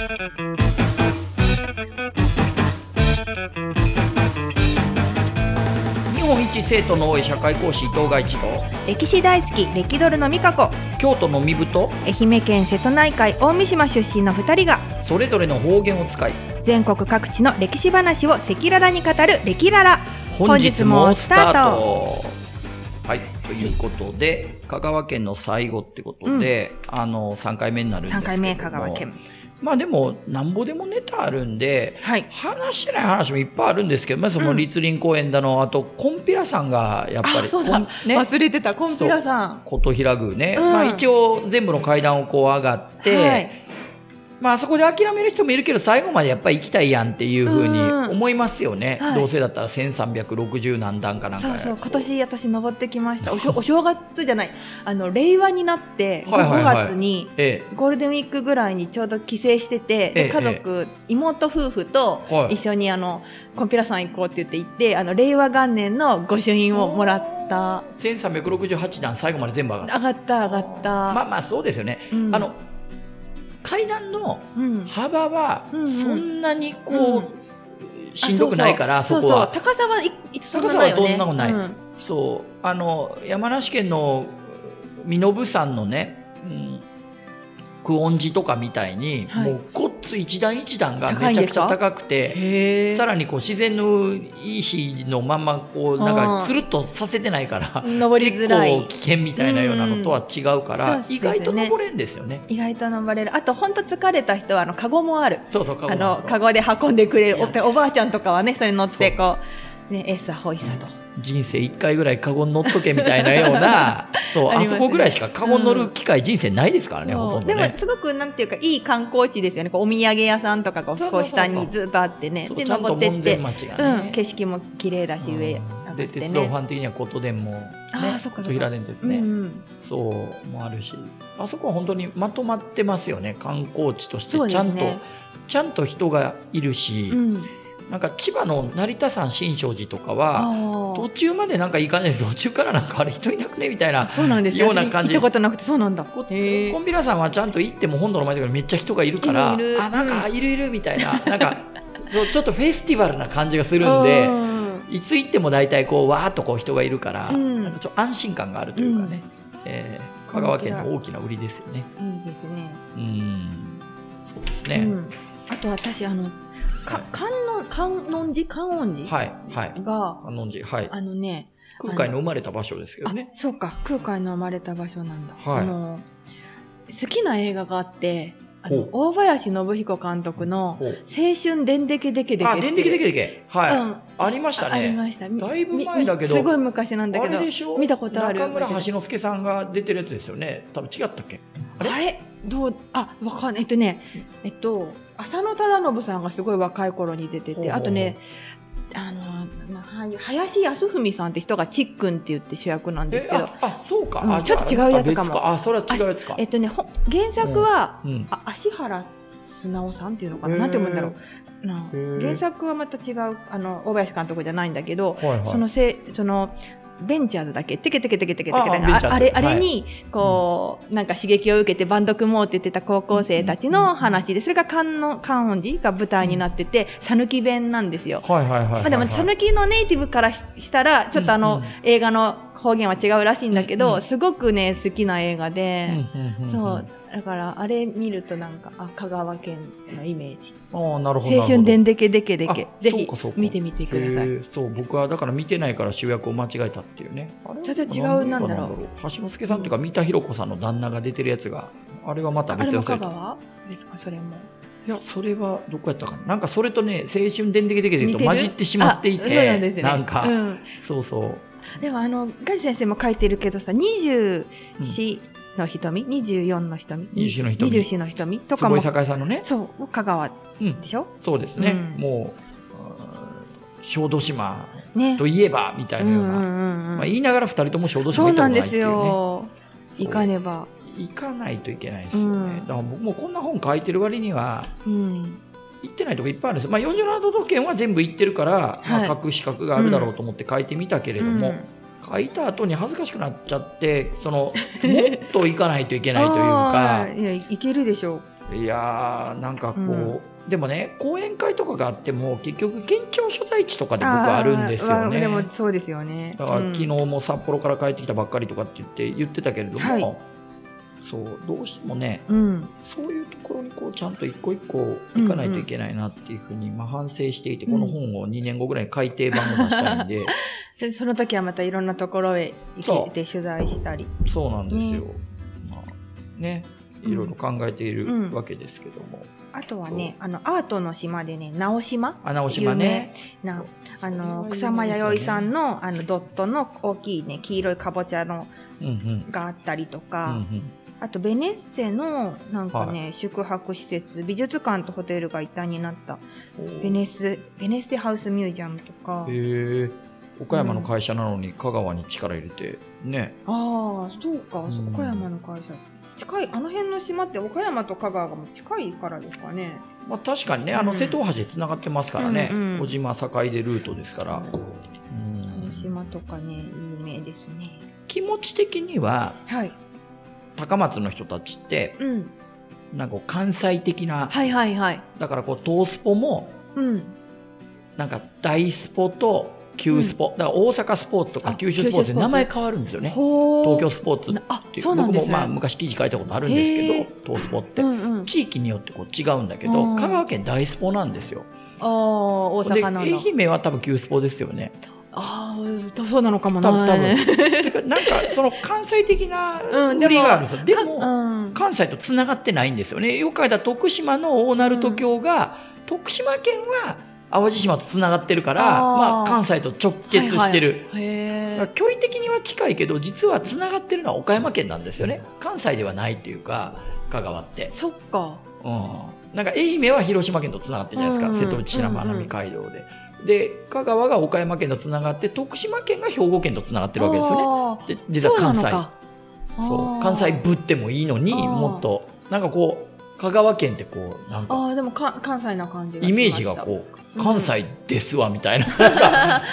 日本一生徒の多い社会講師伊藤外一と歴史大好き歴ドルの美香子。京都の身太愛媛県瀬戸内海大三島出身の2人が。それぞれの方言を使い。全国各地の歴史話を赤裸々に語る歴ララ。本日もスタート。はいということで香川県の最後ってことで、あの3回目になるんですけ3ども。回目香川県まあでもなんぼでもネタあるんではい。話してない話もいっぱいあるんですけど、まあ、その立林公園だの、あとコンピラさんがやっぱりあそうだ、ね。忘れてた。コンピラさん。琴平宮ね、うん。まあ、一応全部の階段をこう上がって、はいまあそこで諦める人もいるけど最後までやっぱり行きたいやんっていうふうにうん。思いますよね、はい。どうせだったら1360何段かなんかそうそう今年私登ってきました。おしょお正月じゃない。あの令和になってはいはいはい。5月にえゴールデンウィークぐらいにちょうど帰省してて、ええ。で家族、妹夫婦とはい。一緒にあのコンピラさん行こうって言って行ってあの令和元年の御朱印をもらった。え1368段最後まで全部上がった。上がった上がった、まあまあそうですよね、うん。あの階段のうん。幅はそんなにこう、うん。しんどくないからあそこは。高さは高さはどんなことない、うん。そう。あの山梨県の身延山のね、うん、久遠寺とかみたいに、はい。もうごっつ一段一段がめちゃくちゃ高くてさらにこう自然の石のまんまこうなんかつるっとさせてないから登りづらい。結構危険みたいなようなのとは違うから、うんそうね。意外と登れんですよね。意外と登れる。あと本当疲れた人はあのカゴもある。そうそうカゴあのカゴで運んでくれるおおばあちゃんとかはねそれに乗ってこうねエッサホイサと、人生一回ぐらいカゴに乗っとけみたいなような そうあ,、ね。そこぐらいしかカゴに乗る機会人生ないですからね、ほとんどね。でもすごくなんていうかいい観光地ですよね。お土産屋さんとかがこそう下にずっとあってね。でそうちゃんと門登ってって、ね、うん、景色も綺麗だし、うん。でって鉄道フねァン的には琴電も、ね、あーそっかそっか。琴平電鉄ね、うんうん。そうもあるし。あそこは本当にまとまってますよね。観光地として。ちゃんと、すねちゃんと人がいるし、うんなんか千葉の成田山新勝寺とかあはー。途中までなんか行かない 途中からなんかあれ人いなくねみたいなそうなんです。よような感じ。私行ったことなくてそうなんだ。コンビラさんはちゃんと行っても本土の前とかにめっちゃ人がいるからいるいる。あなんかうん。いるいるみたいな、なんか そうちょっとフェスティバルな感じがするんで。うん。いつ行っても大体こうわーっとこう人がいるから、うん。なんかちょっと安心感があるというかね、えー香川県の大きな売りですよね。いいですね。うん。そうですね。うん、あと私あのか観音観音寺？観音寺？はいはい。が、観音寺はい。あのね空海の生まれた場所ですけどあね。そうか空海の生まれた場所なんだ、はいあの好きな映画があってあのほ大林信彦監督のほう「青春でんでけでけでけ」あ、でんでけでけ。はい。うん。ありましたね。ありました。だいぶ前だけど。すごい昔なんだけどあれでしょ？見たことある中村橋之助さんが出てるやつですよね。多分違ったっけ？あれ？どう？あわかんない。えっとねえっと浅野忠信さんがすごい若い頃に出ててあとねあのまあはい林康文さんって人がちっくんって言って主役なんですけどえあ、あ、そうか。うんちょっと違うやつかもあそれは違うやつかえ。っとねほ原作は、うん。あ足原素直さんっていうのかななんて読むんだろう原作はまた違うあの大林監督じゃないんだけど、はいはい。そのせそのベンチャーズだけテケテケテケテケテケ。あれあはい。れにこう、なんか刺激を受けてバンド組もうって言ってた高校生たちの話でそれが観音観音寺が舞台になってて讃岐弁なんですよ。はいはいはいはいはい。まあ、でも讃岐のネイティブからししたらちょっとあの、映画の方言は違うらしいんだけど、すごくね好きな映画で、そうだからあれ見るとなんかあ香川県のイメージ。ああなるほど青春でんでけでけでけあぜひ見てみてください。そう僕はだから見てないから主役を間違えたっていうね。あれ？ちょっと違うなんだろう。橋之助さんというか三田寛子さんの旦那が出てるやつがあれはまた別のサイト香川ですか？それも。いやそれはどこやったかな？なんかそれとね青春でんでけでけでと混じってしまっていてあそうなんですね。なんか、うん。そうそう。でもあのガジ先生も書いてるけどさ24の瞳、24の瞳？24の瞳。24の瞳？とかも。坪井栄さんのね？そう香川うんでしょ？そうですね、うん。もう小豆島ね。といえばみたいなような、うんうんうんまあ、言いながら二人とも小豆島行ったなんですことないっていうね。よそう。行かねば。行かないといけないですよね、うん。だから僕もこんな本書いてる割にはうん。行ってないとこいっぱいあるんですよ、まあ、47都道府県は全部行ってるから、まあ、はい。書く資格があるだろうと思って書いてみたけれども、うん書いた後に恥ずかしくなっちゃってそのもっと行かないといけないという あかーいやいけるでしょいやーなんかこう、うん。でもね講演会とかがあっても結局県庁所在地とかで僕あるんですよね。でもそうですよね。だからうん。昨日も札幌から帰ってきたばっかりとかって言って言ってたけれども、はいそうどうしてもねうん。そういうところにこうちゃんと一個一個行かないといけないなっていうふうにまあ反省していて、うん。この本を2年後ぐらいに改訂版を出したいんで。で その時はまたいろんなところへ行そう。けて取材したり。そうなんですよ。ねまあ、ねいろいろ考えているわけですけども、あとはね、あの、アートの島でね、直島？穴尾島ね。な、あの、草間彌生さんの、の、あの、ドットの大きいね、黄色いかぼちゃのうんうん。があったりとうか、んあとベネッセのなんかね、宿泊施設美術館とホテルが一体になった。うん、ベネッセベネッセハウスミュージアムとか。へえ岡山の会社なのに香川に力入れてね。ああそうか、うん。岡山の会社。近いあの辺の島って岡山と香川がもう近いからですかね。まあ、確かにねあのうん瀬戸大橋でつながってますからね、うんうん小島坂出ルートですから、こう。ん。の島とかね有名ですね。気持ち的にははい高松の人たちってうん。なんか関西的なはいはいはい。だからこう東スポもうん。なんか大スポと旧スポ、だから大阪スポーツとかあ九州スポーツで名前変わるんですよね。ほ東京スポーツっていう。ね。僕もまあ昔記事書いたことあるんですけへど東スポって、うんうん。地域によってこう違うんだけどうん。香川県大スポなんですよ。ああ大で阪の。愛媛は多分旧スポですよねああそうなのかもな多分多分。なんかその関西的なうん売りがあるんですよ、でかも、うん。関西とつながってないんですよね。よく書いた徳島の大鳴門橋が、徳島県は淡路島とつながってるからまあ、関西と直結してる、はいはい距離的には近いけど実はつながってるのは岡山県なんですよね。関西ではないっていうか香川って、そっか。うん、なんか愛媛は広島県とつながってるじゃないですか、うんうん瀬戸内白波街道で。で香川が岡山県とつながって徳島県が兵庫県とつながってるわけですよね。ねで実は関西。そう。関西ぶってもいいのにもっとなんかこう香川県ってこうなんかああでもか関西な感じがイメージがこう関西ですわみたいな。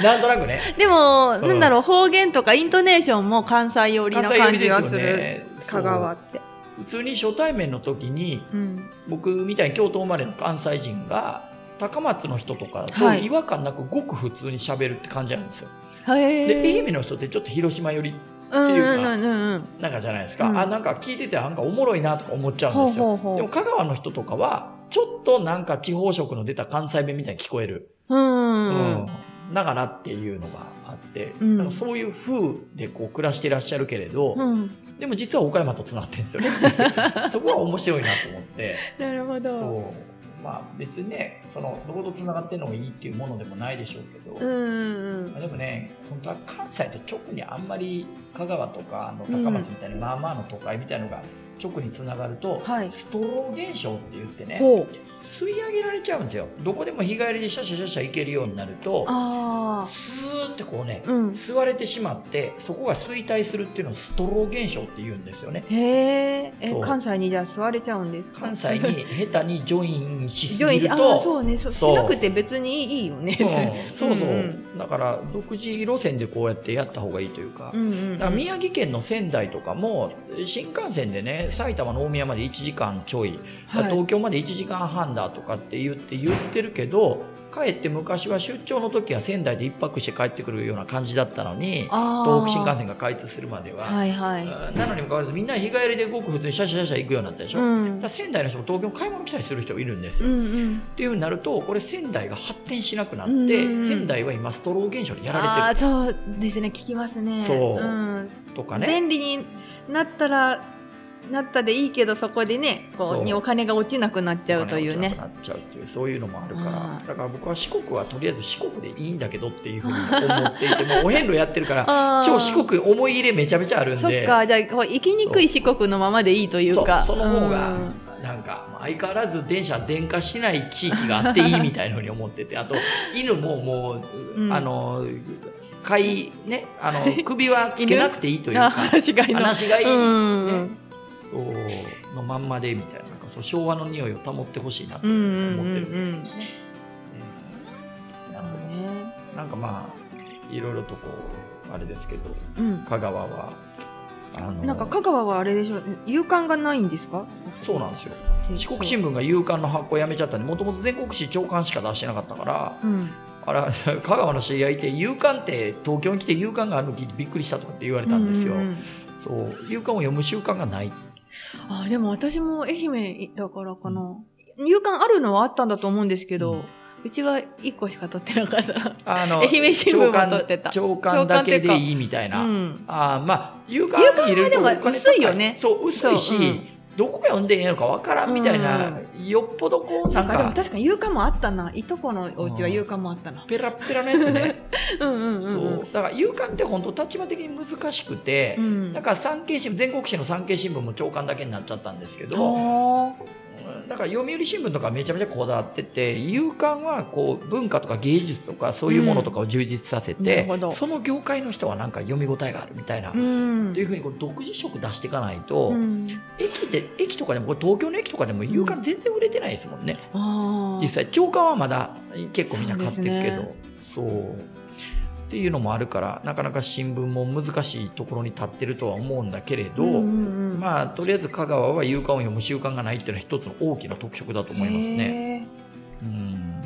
なん となくね。うでも、うん。なんだろう方言とかイントネーションも関西寄りの関西寄感じがする、ね。香川って。普通に初対面の時にうん。僕みたいに京都生まれの関西人が高松の人とかはい。と違和感なくごく普通に喋るって感じなんですよ。へえで愛媛の人ってちょっと広島寄りうんっていうかうんうんうんなんかじゃないですか、うん。あなんか聞いててなんかおもろいなとか思っちゃうんですよ。ほうほうほう。でも香川の人とかはちょっとなんか地方色の出た関西弁みたいに聞こえる。うん。うん。うんだからっていうのがあって、うん。なんかそういう風でこう暮らしてらっしゃるけれど、うん。でも実は岡山とつながってるんですよね。そこは面白いなと思って。なるほどまあ別にね、そのどことつながってるのがいいっていうものでもないでしょうけど、うんうんまあでもね、本当は関西と直にあんまり香川とかあの高松みたいな、まあまあの都会みたいなのが直につながると、はいストロー現象って言ってね、吸い上げられちゃうんですよ。どこでも日帰りでシャシャシャシャ行けるようになると、スーってこうね、うん吸われてしまって、そこが衰退するっていうのをストロー現象って言うんですよね。へえ関西にじゃあ座れちゃうんですか関西に下手にジョインしすぎると、あそうねそそうしなくて別にいいよねうんそうそう、うんだから独自路線でこうやってやった方がいいというか,、うんうんうんだから宮城県の仙台とかも新幹線でね埼玉の大宮まで1時間ちょい、はい。東京まで1時間半だとかって言って言ってるけど帰って昔は出張の時は仙台で一泊して帰ってくるような感じだったのに東北新幹線が開通するまでは、はいはい。うん。なのにもかかわらずみんな日帰りでごく普通にシャシャシャシャ行くようになったでしょ、うん。仙台の人も東京に買い物来たりする人いるんですよ、うんうん。っていうふうになるとこれ仙台が発展しなくなって、うん仙台は今ストロー現象にやらあれてあそうですね。聞きますね。そう。ん。るとかね。便利になったらなったでいいけどそこでねこそう。うにお金が落ちなくなっちゃうというね。なっちゃうっていうそういうのもあるから。だから僕は四国はとりあえず四国でいいんだけどっていうふうに思っていてもうお遍路やってるから 超四国思い入れめちゃめちゃあるんそっでかじゃあ行きにくい四国のままでいいというか。そう。その方がうん。なんかまあ相変わらず電車電化しない地域があっていいみたいなふうに思っててあと犬ももう、うん。あの飼いねあの 首はつけなくていいというあか話がいいの。話がいい、うん。ねそうのまんまでみたいななんかそう昭和の匂いを保ってほしいなとうん思うんってるんですよね。なるほどなんかまあいろいろとこうあれですけどうん。香川はあのなんか香川はあれでしょ？夕刊がないんですか？そうなんですよ。四国新聞が夕刊の発行やめちゃったんでもともと全国紙朝刊しか出してなかったからうん。あら 香川の知り合いって夕刊って東京に来て夕刊があるの聞いてびっくりしたとかって言われたんですよ、うんうんうん。そう。夕刊を読む習慣がないあでも私も愛媛だからかな。夕刊あるのはあったんだと思うんですけど、ううんちは1個しか取ってなかった。あの 愛媛新聞は取ってた。朝刊だけでいいみたいな、うん。あーまあ夕刊に入れると夕刊はでもお金高薄いよね。そう薄いし、どこ読んでいいのかわからんみたいな、よっぽどこうななんんかでもか確かに夕刊もあったな。いとこのお家は夕刊もあったな。ペラペラのやつね。うんうんうんそう。だから夕刊って本当立場的に難しくて、うん。だから産経新聞全国紙の産経新聞も朝刊だけになっちゃったんですけど、あだから読売新聞とかめちゃめちゃこだわってて夕刊はこう文化とか芸術とかそういうものとかを充実させて、ほど。その業界の人はなんか読み応えがあるみたいな、うん。ていうふうにこう独自色出していかないと、うん。駅で駅とかでもこれ東京の駅とかでも夕刊全然売れてないですもんね、実際朝刊はまだ結構みんな買ってるけど。そうでそう,、っていうのもあるからなかなか新聞も難しいところに立ってるとは思うんだけれど、うんうんうんまあとりあえず香川は夕刊を読む習慣がないっていうのは一つの大きな特色だと思いますね。へうん。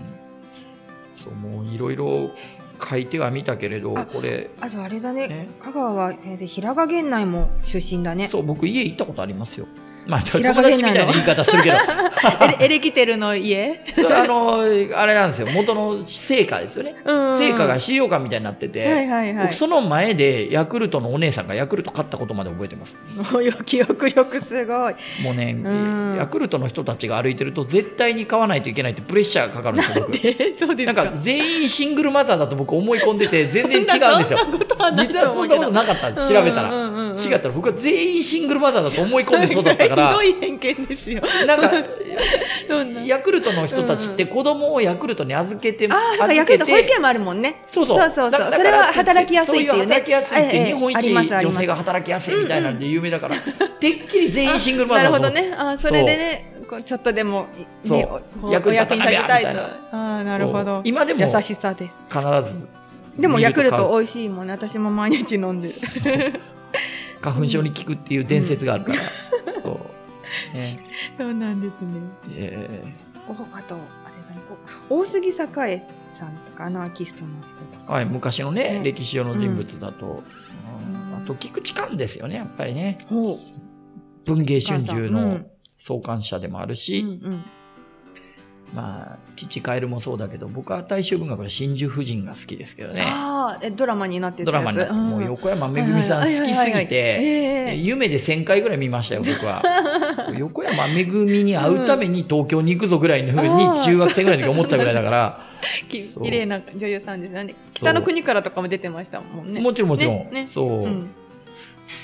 そうもういろいろ書いてはみたけれどあこれーあとあれだね。ね。香川は先生平賀源内も出身だね。そう僕家行ったことありますよ。まあ友達みたいな言い方するけど エレキテルの家？あのあれなんですよ。元の成果ですよね。うん。成果が資料館みたいになってて、はいはいはい。僕その前でヤクルトのお姉さんがヤクルト買ったことまで覚えてます。もうよ記憶力すごい。もうね、うん。ヤクルトの人たちが歩いてると絶対に買わないといけないってプレッシャーがかかるんですよ僕。えそうですか？なんか全員シングルマザーだと僕思い込んでて全然違うんですよ。実はそんなことなかった調べたら。うんうんうんうん。違ったら僕は全員シングルマザーだと思い込んで育ったから。ひどい偏見ですよ。なんかヤクルトの人たちって子供をヤクルトに預けてああ、だから預ヤクルト保育園もあるもんね。そうそう。そうそうそれは働きやすいっていうね。働きやすいってええ日本一女性が働きやすいみたいなんで有名だから、てっきり全員シングルマザー なるほどね。あーそれでね、ちょっとでも、いそう。ね役に立たなきたいと。ああ、なるほど。今でも優しさです。必ずでもヤクルト美味しいもんね。私も毎日飲んでる。花粉症に効くっていう伝説があるから、そう、ね そうなんですね。えおあと、あれだね、大杉栄さんとか、アナーキストの人とか。ーはい、昔のねね。歴史上の人物だと、うん。うんあと菊池寛ですよねやっぱりね。文藝春秋のうん。創刊者でもあるし、うんうん。まあ父カエルもそうだけど僕は大衆文学の真珠夫人が好きですけどね。ああ、えドラマになってるドラマになってもう横山めぐみさん好きすぎはいはいはい。はいてええ夢で1000回ぐらい見ましたよ僕は。横山めぐみに会うために東京に行くぞぐらいのふうに中学生ぐらいの時思ってたぐらいだから。きそう。綺麗な女優さんですね。北の国からとかも出てましたもんね。もちろんもちろん、ねね。そう、うん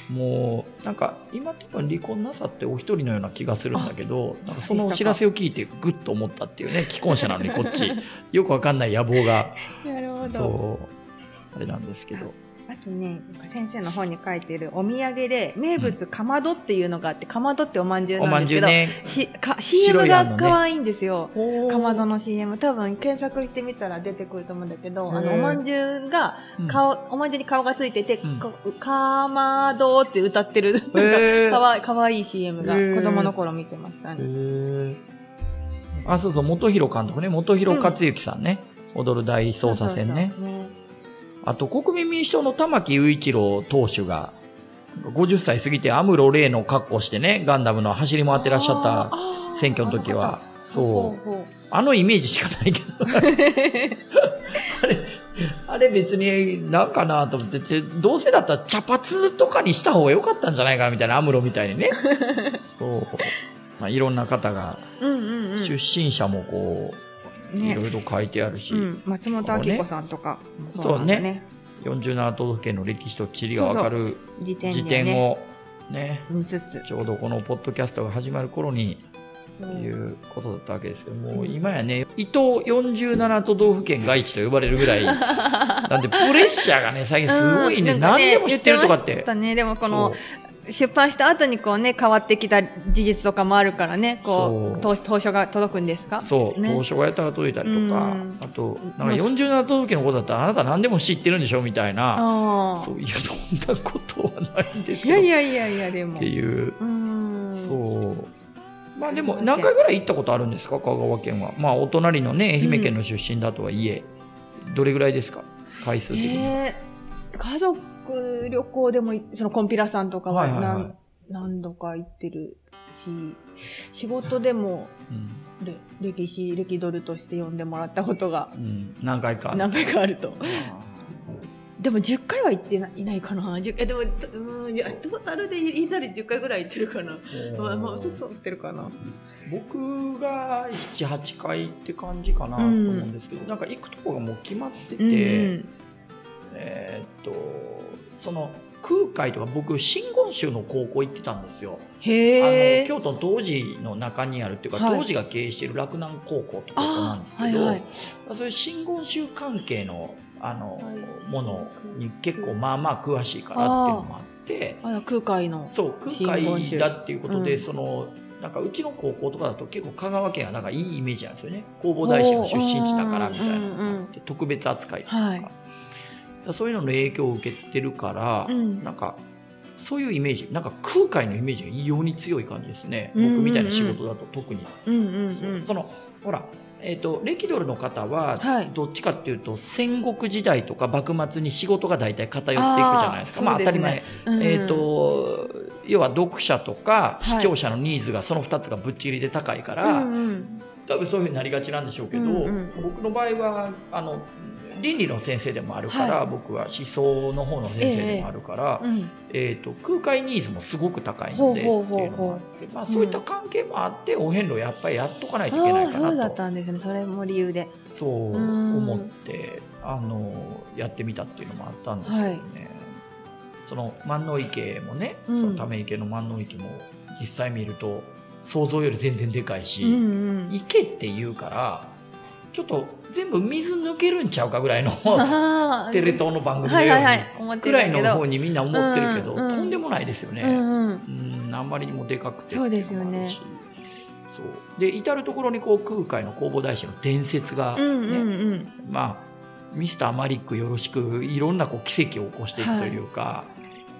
もうなんか今多分離婚なさってお一人のような気がするんだけどなんかそのお知らせを聞いてグッと思ったっていうね 既婚者なのにこっち。よくわかんない野望が。なるほど。そう。あれなんですけどあとね、先生の本に書いてるお土産で名物かまどっていうのがあって、かまどっておまんじゅうなんですけど、ね。しか白 CM が可愛いんですよ。かまどのの CM 多分検索してみたら出てくると思うんだけど、あのおまんじゅうが顔、おまんじゅうに顔がついてて、うん。かかまどって歌ってる、なんかかわいかわいい CM が子供の頃見てましたへね。ー。あそうそう元弘監督ね。元弘克行さんね、踊る大捜査線ね。そうそうそう。ねあと国民民主党の玉木雄一郎党首が50歳過ぎてアムロレイの格好してねガンダムの走り回ってらっしゃった選挙の時は。そう。あのイメージしかないけど。あれあれ別になんかなと思っててどうせだったら茶髪とかにした方が良かったんじゃないかなみたいなアムロみたいにね。そう、まあ、いろんな方がううんうんうん。出身者もこう、いねろいろ書いてあるし、うん、松本明子さんとか。もそうね。ね。47都道府県の歴史と地理が分かる辞典をねちょうどこのポッドキャストが始まる頃にいうことだったわけですけどもう今やね伊東47都道府県外地と呼ばれるぐらい。なんでプレッシャーがね最近すごいね,、うん。なんか何でも知ってるとかって。ね。でもこの出版した後にこうね変わってきた事実とかもあるからねこうそ当当初が届くんですか？そう、ね。当初がやったら届いたりとか、うん。あとなんか47都道府県のことだったらあなた何でも知ってるんでしょみたいな。あそういやそんなことはないんですいけど。やいやいやいやでも。っていう。うん。そう。まあでも何回ぐらい行ったことあるんですか？香川県は。まあお隣のね愛媛県の出身だとはいえ、どれぐらいですか？回数的に、えー家族旅行でもいそのコンピラさんとかははいはいはい。何,、何度か行ってるし仕事でもうん。れ歴史歴ドルとして呼んでもらったことがうん。何回か何回かあると。あでも10回は行ってないないかな。10えでもうんいやトータルで言いたら10回ぐらい行ってるかな。ー。まあまあちょっと行ってるかな。僕が78回って感じかなと思うんですけど、なんか行くとこがもう決まってて、うんうん。えーっとその空海とか僕真言宗の高校行ってたんですよ。あへえ。の京都の東寺の中にあるっていうか、はい。東寺が経営している洛南高校ってことなんですけど、あはいはい。そういう真言宗関係のあのはいものに結構まあまあ詳しいからっていうのもあってあ空海のそう真空海だっていうことで、うん。そのなんかうちの高校とかだと結構香川県はなんかいいイメージなんですよね。弘法大師の出身地だからみたいなのがあって特別扱いとか、はいそういうのの影響を受けてるから、うん。なんかそういうイメージなんか空海のイメージが異様に強い感じですね、うんうんうん。僕みたいな仕事だと特に、うんうんうん。そのほらえー、と歴ドルの方ははい。どっちかっていうと戦国時代とか幕末に仕事が大体偏っていくじゃないですか。まあ当たり前、うんえー、と要は読者とかはい視聴者のニーズがその2つがぶっちぎりで高いから、うんうん。多分そういうふうになりがちなんでしょうけど、うんうん。僕の場合はあの倫理の先生でもあるから、はい。僕は思想の方の先生でもあるから、うん。えー、と空海ニーズもすごく高いのでっていうのもあって、まあ、そういった関係もあって、お遍路やっぱりやっとかないといけないかああそうだなとったんですね。それも理由で。そううん思ってあのやってみたっていうのもあったんですけどね、その万能池もね、うん。そのため池の万能池も実際見ると想像より全然でかいし、うんうん。池って言うからちょっと全部水抜けるんちゃうかぐらいのテレ東の番組のはいようにはい。はい思ってくらいの方にみんな思ってるけど、うんうんとんでもないですよね。うんうん。うん、あんまりにもでかくて。そうですよね。そう。で至る所にこう空海の弘法大師の伝説がね、うんうんうんまあミスターマリックよろしくいろんなこう奇跡を起こしていくというか、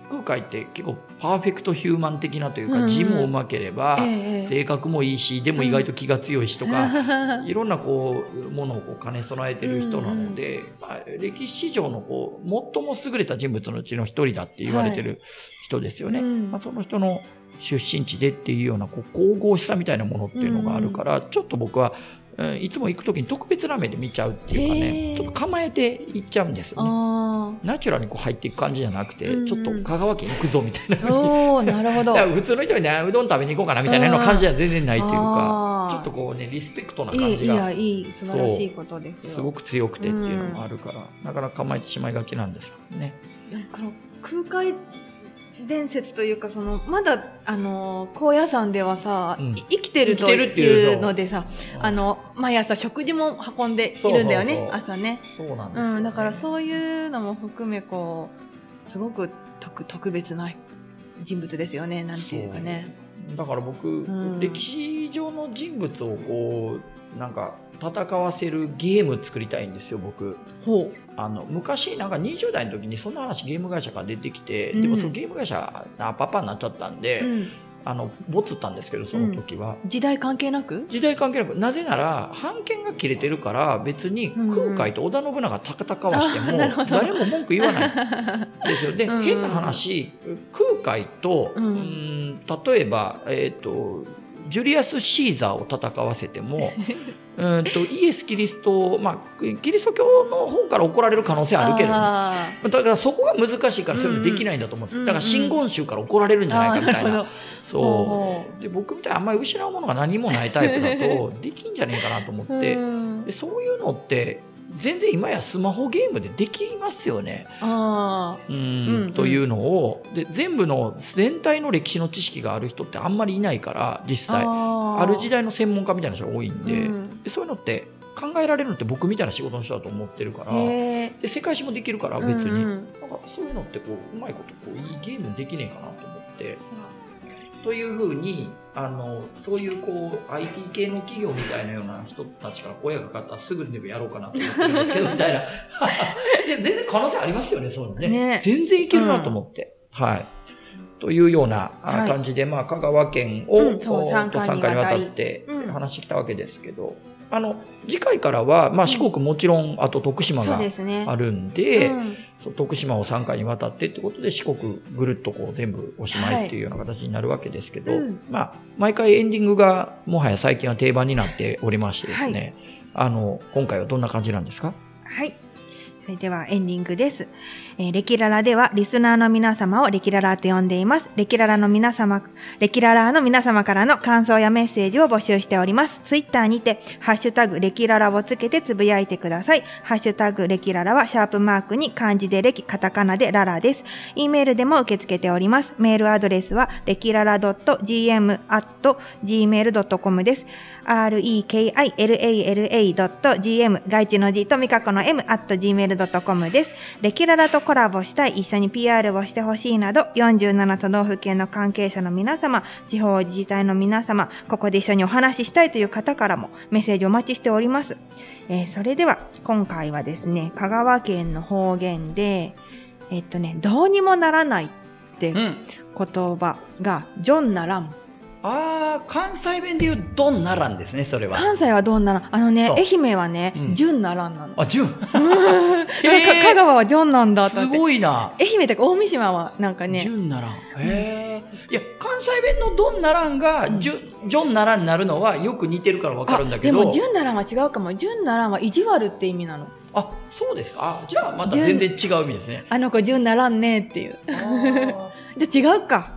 空海って結構パーフェクトヒューマン的なというか、字もうまければ、ええ性格もいいしでも意外と気が強いしとか、いろんなこうものをこう兼ね備えてる人なので、まあ、歴史上のこう最も優れた人物のうちの一人だって言われてる人ですよね。うん。まあ、その人の出身地でっていうようなこう神々しさみたいなものっていうのがあるから、ちょっと僕は、うんいつも行く時に特別な目で見ちゃうっていうかへねー。ちょっと構えて行っちゃうんですよね。あナチュラルにこう入っていく感じじゃなくて、うん。うんちょっと香川県行くぞみたいなあ風におおなるほど。普通の人にねうどん食べに行こうかなみたいなの感じじゃ全然ないっていうかちょっとこうねリスペクトないいい感じがやいい素晴らしいことですよ。すごく強くてっていうのもあるから、なかなか構えてしまいがちなんですけどね。なんかこの空海伝説というかそのまだあの高野山ではさ、うん。い生きてるというのでさあの毎朝食事も運んでいるんだよね朝ね。そうなんですよ、ね。うん、だからそういうのも含めこうすごく特特別な人物ですよねなんていうかね。だから僕、ん。歴史上の人物をこうなんか戦わせるゲーム作りたいんですよ僕。ほあの昔なんか20代の時にそんな話ゲーム会社から出てきて、うん。でもそのゲーム会社あパパになっちゃったんで、う、うん、あのボツったんですけどその時は、時代関係なく？時代関係なくなぜなら版権が切れてるから別に空海と織田信長戦わしても誰も文句言わない。ですよ。でうん。うん変な話空海と、うん。うん例えば、えー、とジュリアス・シーザーを戦わせても うんとイエス・キリスト、まあ、キリスト教の方から怒られる可能性あるけどねあだからそこが難しいからそういうのできないんだと思うんですよ。だから真言宗から怒られるんーじゃないかみたいな。そほう。で僕みたいにあんまり失うものが何もないタイプだと できんじゃねえかなと思って。うん。でそういうのって全然今やスマホゲームでできますよね。あうんというのをで全部の全体の歴史の知識がある人ってあんまりいないから実際。あある時代の専門家みたいな人が多いんで,、うん。でそういうのって考えられるのって僕みたいな仕事の人だと思ってるからへで世界史もできるから別に、うんうん。なんかそういうのってこううまいことこういいゲームにできねえかなと思って。というふうに、あの、そういうこう、IT 系の企業みたいなような人たちから声がかかったらすぐにでもやろうかなと思ってるんですけど、みたいな。全然可能性ありますよね、そういうのね。ね全然いけるなと思って。はい。というような感じで、まあ、香川県を、うんそうこう三回にわたってうん話してきたわけですけど、あの、次回からは、まあ、四国もちろん、あと徳島が。あるんで、うん。そう徳島を3回にわたってってことで四国ぐるっとこう全部おしまいっていうような形になるわけですけど、うん。まあ毎回エンディングがもはや最近は定番になっておりましてですね、あの今回はどんな感じなんですか？はい。それではエンディングです。えーレキララではリスナーの皆様をレキララと呼んでいます。レキララの皆様、レキララの皆様からの感想やメッセージを募集しております。ツイッターにて、ハッシュタグレキララをつけてつぶやいてください。ハッシュタグレキララはシャープマークに漢字でレキ、カタカナでララです。E メールでも受け付けております。メールアドレスはレキララ .gm.gmail.com です。rekilala.gm 外地の G とミカコの m at gmail.com です。レキララとコラボしたい、一緒に PR をしてほしいなど、47都道府県の関係者の皆様、地方自治体の皆様、ここで一緒にお話ししたいという方からもメッセージお待ちしております。えーそれでは、今回はですね、香川県の方言で、えっとね、どうにもならないってん。言葉が、ジョンならん。ああ、関西弁で言うドンならんですね、それは。関西はどんならんあのね愛媛はねうん、ジュンならんなの。あ、ジュン。なんか香川はジョンなんだとす。ごいな。愛媛とか大三島はなんかジね、ュンならん。へえ。いや、関西弁のドンならんが、ジュジョンならんになるのはよく似てるからわかるんだけど。あでも、ジュンならんは違うかも。ジュンならんは意地悪って意味なの。あ、そうですか？あじゃあまた全然違う意味ですね。あの子ジュンならんねっていう。じゃあ違うか。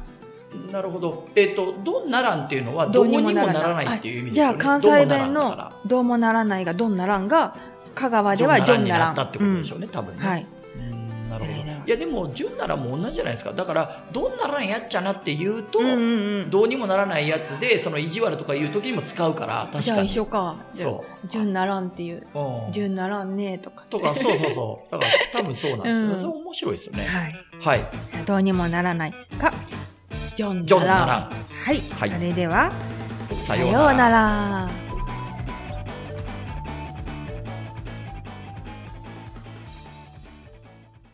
なるほど。えっ、と、どんならんっていうのは、どうにもならないっていう意味ですよね。じゃあ関西弁のどうもならないがどんならんが、香川ではジジョンョンならん。ならんったってことでしょうね、多分ね。はい。うんなるほど。いや、でも、ジョンならも同じじゃないですか。だから、どんならんやっちゃなって言うと、うんうんうん。どうにもならないやつで、その意地悪とか言う時にも使うから、確じゃあかに。一緒か。そうジュンならんっていう。うんジュンならんねとか。とか、そうそうそう。だから、多分そうなんですよ。うんそれ面白いですよね。はい。はい。どうにもならないが、ジョン。はい。はいそれでは、ささようなら。